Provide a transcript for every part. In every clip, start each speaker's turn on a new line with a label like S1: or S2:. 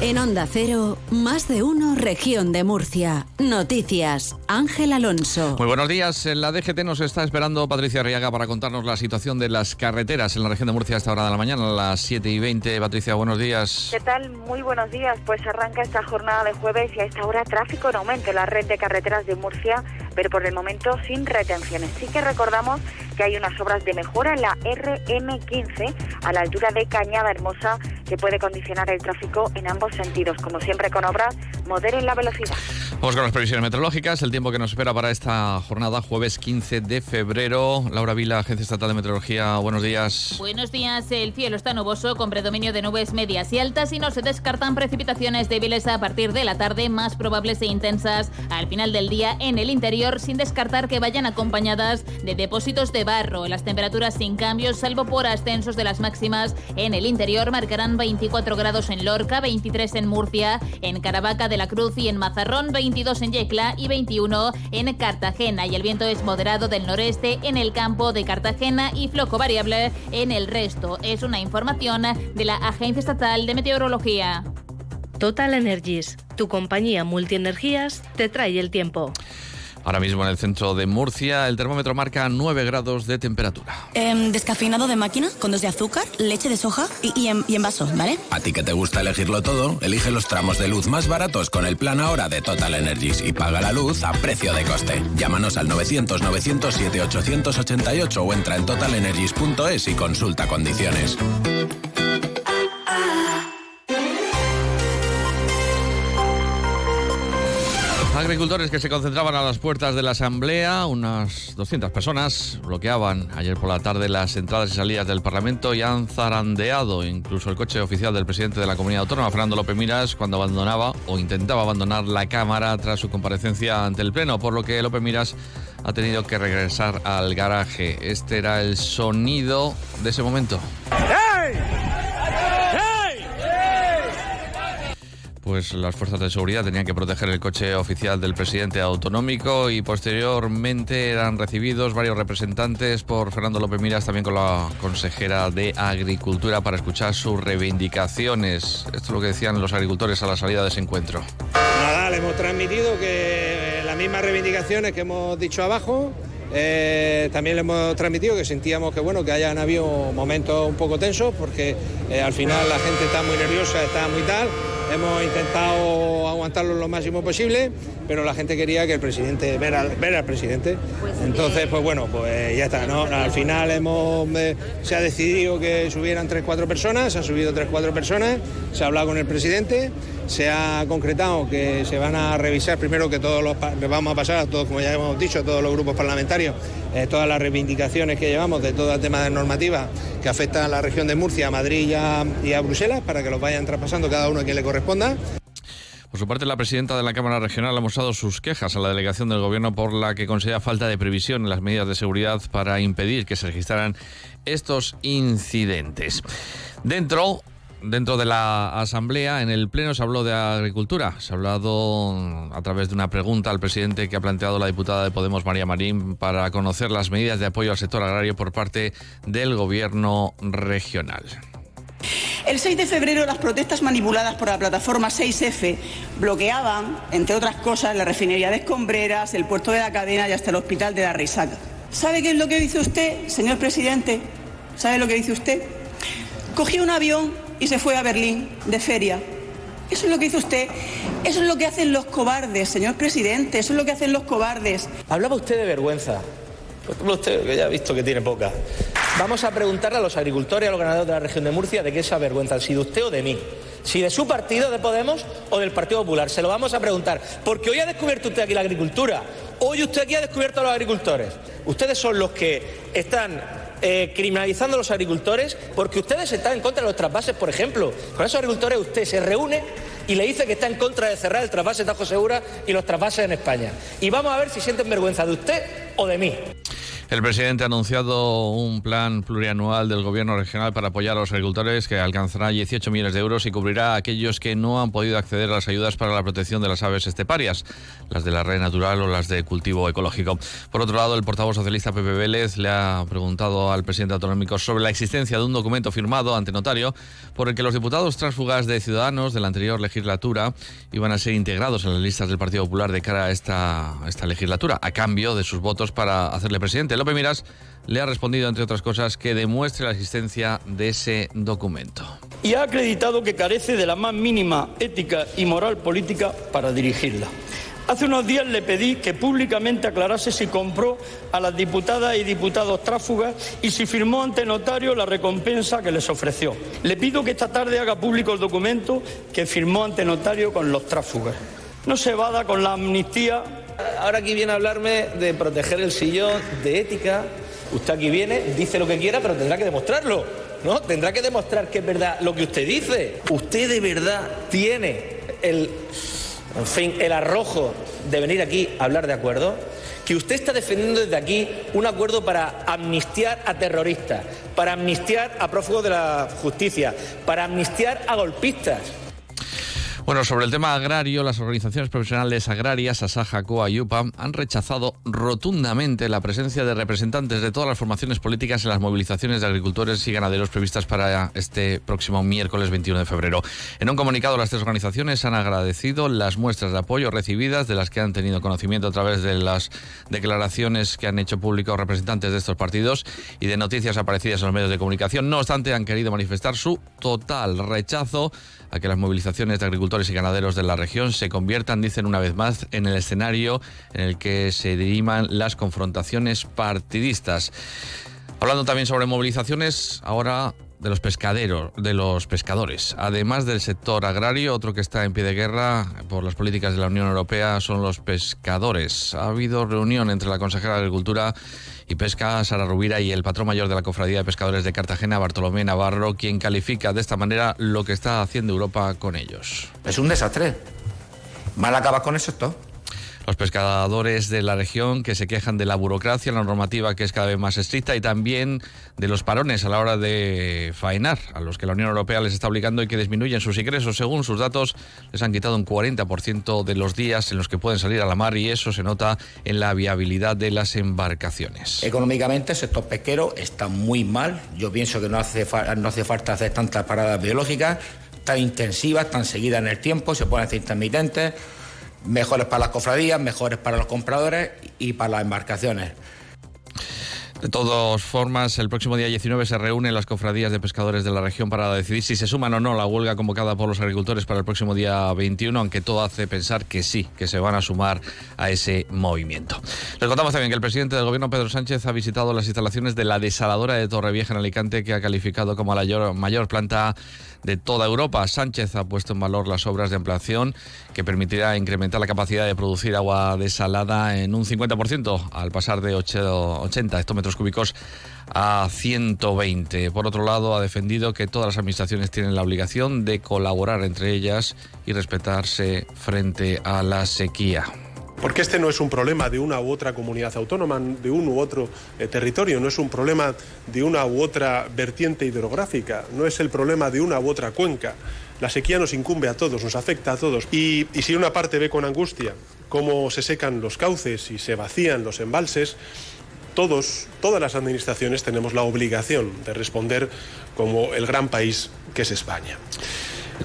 S1: En Onda Cero, más de uno, región de Murcia. Noticias, Ángel Alonso.
S2: Muy buenos días. En la DGT nos está esperando Patricia Riaga para contarnos la situación de las carreteras en la región de Murcia a esta hora de la mañana, a las 7 y 20. Patricia, buenos días.
S3: ¿Qué tal? Muy buenos días. Pues arranca esta jornada de jueves y a esta hora tráfico en aumento en la red de carreteras de Murcia, pero por el momento sin retenciones. Sí que recordamos que hay unas obras de mejora en la RM15 a la altura de Cañada Hermosa que puede condicionar el tráfico en ambos sentidos. Como siempre con obras, moderen la velocidad.
S2: Vamos con las previsiones meteorológicas, el tiempo que nos espera para esta jornada, jueves 15 de febrero. Laura Vila, Agencia Estatal de Meteorología, buenos días.
S4: Buenos días, el cielo está nuboso con predominio de nubes medias y altas y no se descartan precipitaciones débiles a partir de la tarde, más probables e intensas al final del día en el interior, sin descartar que vayan acompañadas de depósitos de barro. Las temperaturas sin cambios, salvo por ascensos de las máximas en el interior, marcarán 24 grados en Lorca, 23 en Murcia, en Caravaca de la Cruz y en Mazarrón, 22 en Yecla y 21 en Cartagena. Y el viento es moderado del noreste en el campo de Cartagena y floco variable en el resto. Es una información de la Agencia Estatal de Meteorología.
S5: Total Energies, tu compañía multienergías, te trae el tiempo.
S2: Ahora mismo en el centro de Murcia el termómetro marca 9 grados de temperatura.
S6: Em, descafeinado de máquina, con dos de azúcar, leche de soja y, en, y, en, vaso, ¿vale?
S7: A ti que te gusta elegirlo todo, elige los tramos de luz más baratos con el plan ahora de Total Energies y paga la luz a precio de coste. Llámanos al 900-907-888 o entra en totalenergies.es y consulta condiciones.
S2: Agricultores que se concentraban a las puertas de la Asamblea, unas 200 personas, bloqueaban ayer por la tarde las entradas y salidas del Parlamento y han zarandeado incluso el coche oficial del presidente de la Comunidad Autónoma, Fernando López Miras, cuando abandonaba o intentaba abandonar la Cámara tras su comparecencia ante el Pleno, por lo que López Miras ha tenido que regresar al garaje. Este era el sonido de ese momento. Pues las fuerzas de seguridad tenían que proteger el coche oficial del presidente autonómico y posteriormente eran recibidos varios representantes por Fernando López Miras, también con la consejera de Agricultura, para escuchar sus reivindicaciones. Esto es lo que decían los agricultores a la salida de ese encuentro.
S8: Nada, le hemos transmitido que las mismas reivindicaciones que hemos dicho abajo, eh, también le hemos transmitido que sentíamos que bueno que hayan habido momentos un poco tensos porque eh, al final la gente está muy nerviosa, está muy tal Hemos intentado aguantarlo lo máximo posible, pero la gente quería que el presidente, ver al, ver al presidente. Pues, Entonces, pues bueno, pues ya está, ¿no? Al final hemos, eh, se ha decidido que subieran tres, cuatro personas, se han subido tres, cuatro personas, se ha hablado con el presidente, se ha concretado que se van a revisar primero que todos los, vamos a pasar a todos, como ya hemos dicho, a todos los grupos parlamentarios, eh, todas las reivindicaciones que llevamos de todo el tema de normativa que afecta a la región de Murcia, a Madrid y a, Bruselas, para que los vayan traspasando cada uno a quien le corresponda.
S2: Por su parte, la presidenta de la Cámara Regional ha mostrado sus quejas a la delegación del Gobierno por la que considera falta de previsión en las medidas de seguridad para impedir que se registraran estos incidentes. Dentro Dentro de la Asamblea, en el Pleno se habló de agricultura. Se ha hablado a través de una pregunta al presidente que ha planteado la diputada de Podemos, María Marín, para conocer las medidas de apoyo al sector agrario por parte del Gobierno regional.
S9: El 6 de febrero las protestas manipuladas por la plataforma 6F bloqueaban, entre otras cosas, la refinería de Escombreras, el puerto de la cadena y hasta el hospital de la Reisaca. ¿Sabe qué es lo que dice usted, señor presidente? ¿Sabe lo que dice usted? Cogió un avión y se fue a Berlín de feria. Eso es lo que hizo usted. Eso es lo que hacen los cobardes, señor presidente. Eso es lo que hacen los cobardes.
S10: Hablaba usted de vergüenza. Pues usted, que ya ha visto que tiene poca. Vamos a preguntarle a los agricultores a los ganaderos de la región de Murcia de qué se avergüenzan, si de usted o de mí. Si de su partido, de Podemos o del Partido Popular. Se lo vamos a preguntar. Porque hoy ha descubierto usted aquí la agricultura. Hoy usted aquí ha descubierto a los agricultores. Ustedes son los que están eh, criminalizando a los agricultores porque ustedes están en contra de los trasvases, por ejemplo. Con esos agricultores usted se reúne y le dice que está en contra de cerrar el trasvase Tajo Segura y los trasvases en España. Y vamos a ver si sienten vergüenza de usted o de mí.
S2: El presidente ha anunciado un plan plurianual del gobierno regional para apoyar a los agricultores que alcanzará 18 millones de euros y cubrirá a aquellos que no han podido acceder a las ayudas para la protección de las aves esteparias, las de la red natural o las de cultivo ecológico. Por otro lado, el portavoz socialista Pepe Vélez le ha preguntado al presidente autonómico sobre la existencia de un documento firmado ante notario por el que los diputados transfugas de Ciudadanos de la anterior legislatura iban a ser integrados en las listas del Partido Popular de cara a esta, esta legislatura, a cambio de sus votos para hacerle presidente. López Miras le ha respondido, entre otras cosas, que demuestre la existencia de ese documento.
S11: Y ha acreditado que carece de la más mínima ética y moral política para dirigirla. Hace unos días le pedí que públicamente aclarase si compró a las diputadas y diputados tráfugas y si firmó ante notario la recompensa que les ofreció. Le pido que esta tarde haga público el documento que firmó ante notario con los tráfugas. No se vada con la amnistía
S10: Ahora aquí viene a hablarme de proteger el sillón, de ética. Usted aquí viene, dice lo que quiera, pero tendrá que demostrarlo. ¿No? Tendrá que demostrar que es verdad lo que usted dice. Usted de verdad tiene el, en fin, el arrojo de venir aquí a hablar de acuerdo. Que usted está defendiendo desde aquí un acuerdo para amnistiar a terroristas, para amnistiar a prófugos de la justicia, para amnistiar a golpistas.
S2: Bueno, sobre el tema agrario, las organizaciones profesionales agrarias, Asaja, COA y UPAM, han rechazado rotundamente la presencia de representantes de todas las formaciones políticas en las movilizaciones de agricultores y ganaderos previstas para este próximo miércoles 21 de febrero. En un comunicado, las tres organizaciones han agradecido las muestras de apoyo recibidas, de las que han tenido conocimiento a través de las declaraciones que han hecho públicos representantes de estos partidos y de noticias aparecidas en los medios de comunicación. No obstante, han querido manifestar su total rechazo a que las movilizaciones de agricultores y ganaderos de la región se conviertan, dicen una vez más, en el escenario en el que se diriman las confrontaciones partidistas. Hablando también sobre movilizaciones, ahora de los pescaderos, de los pescadores. Además del sector agrario, otro que está en pie de guerra por las políticas de la Unión Europea son los pescadores. Ha habido reunión entre la consejera de Agricultura y Pesca, Sara Rubira, y el patrón mayor de la Cofradía de Pescadores de Cartagena, Bartolomé Navarro, quien califica de esta manera lo que está haciendo Europa con ellos.
S12: Es un desastre. Mal acaba con eso esto
S2: los pescadores de la región que se quejan de la burocracia, la normativa que es cada vez más estricta y también de los parones a la hora de faenar, a los que la Unión Europea les está obligando y que disminuyen sus ingresos. Según sus datos, les han quitado un 40% de los días en los que pueden salir a la mar y eso se nota en la viabilidad de las embarcaciones.
S12: Económicamente, el sector pesquero está muy mal. Yo pienso que no hace, no hace falta hacer tantas paradas biológicas tan intensivas, tan seguidas en el tiempo, se pueden hacer intermitentes mejores para las cofradías, mejores para los compradores y para las embarcaciones.
S2: De todas formas, el próximo día 19 se reúnen las cofradías de pescadores de la región para decidir si se suman o no la huelga convocada por los agricultores para el próximo día 21, aunque todo hace pensar que sí, que se van a sumar a ese movimiento. Les contamos también que el presidente del gobierno, Pedro Sánchez, ha visitado las instalaciones de la desaladora de Torrevieja en Alicante, que ha calificado como la mayor planta de toda Europa. Sánchez ha puesto en valor las obras de ampliación que permitirá incrementar la capacidad de producir agua desalada en un 50% al pasar de 80 hectómetros cúbicos a 120. Por otro lado, ha defendido que todas las administraciones tienen la obligación de colaborar entre ellas y respetarse frente a la sequía.
S13: Porque este no es un problema de una u otra comunidad autónoma, de un u otro eh, territorio, no es un problema de una u otra vertiente hidrográfica, no es el problema de una u otra cuenca. La sequía nos incumbe a todos, nos afecta a todos. Y, y si una parte ve con angustia cómo se secan los cauces y se vacían los embalses, todos, todas las administraciones tenemos la obligación de responder como el gran país que es España.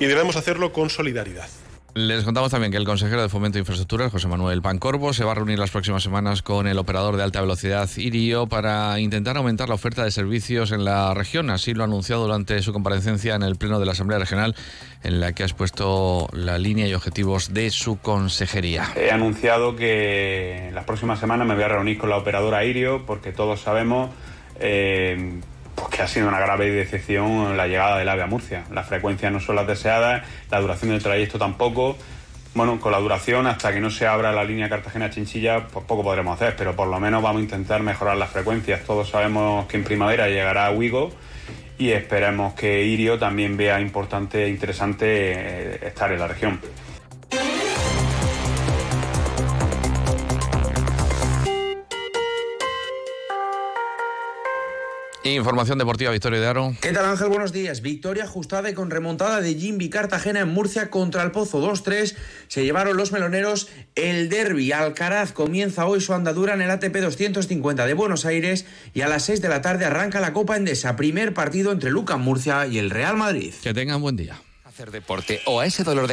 S13: Y debemos hacerlo con solidaridad.
S2: Les contamos también que el consejero de Fomento e Infraestructuras, José Manuel Pancorbo, se va a reunir las próximas semanas con el operador de alta velocidad Irio para intentar aumentar la oferta de servicios en la región. Así lo ha anunciado durante su comparecencia en el Pleno de la Asamblea Regional, en la que ha expuesto la línea y objetivos de su consejería.
S14: He anunciado que las próximas semanas me voy a reunir con la operadora Irio porque todos sabemos eh, pues que ha sido una grave decepción la llegada del AVE a Murcia. Las frecuencias no son las deseadas, la duración del trayecto tampoco. Bueno, con la duración, hasta que no se abra la línea Cartagena-Chinchilla, pues poco podremos hacer, pero por lo menos vamos a intentar mejorar las frecuencias. Todos sabemos que en primavera llegará a Wigo y esperemos que Irio también vea importante e interesante eh, estar en la región.
S2: Información deportiva, Victoria de Aro.
S15: ¿Qué tal Ángel? Buenos días. Victoria ajustada y con remontada de Jimby Cartagena en Murcia contra el Pozo 2-3. Se llevaron los meloneros el derby. Alcaraz comienza hoy su andadura en el ATP 250 de Buenos Aires y a las 6 de la tarde arranca la Copa Endesa. Primer partido entre Luca Murcia y el Real Madrid.
S2: Que tengan buen día.
S16: Hacer deporte o a ese dolor de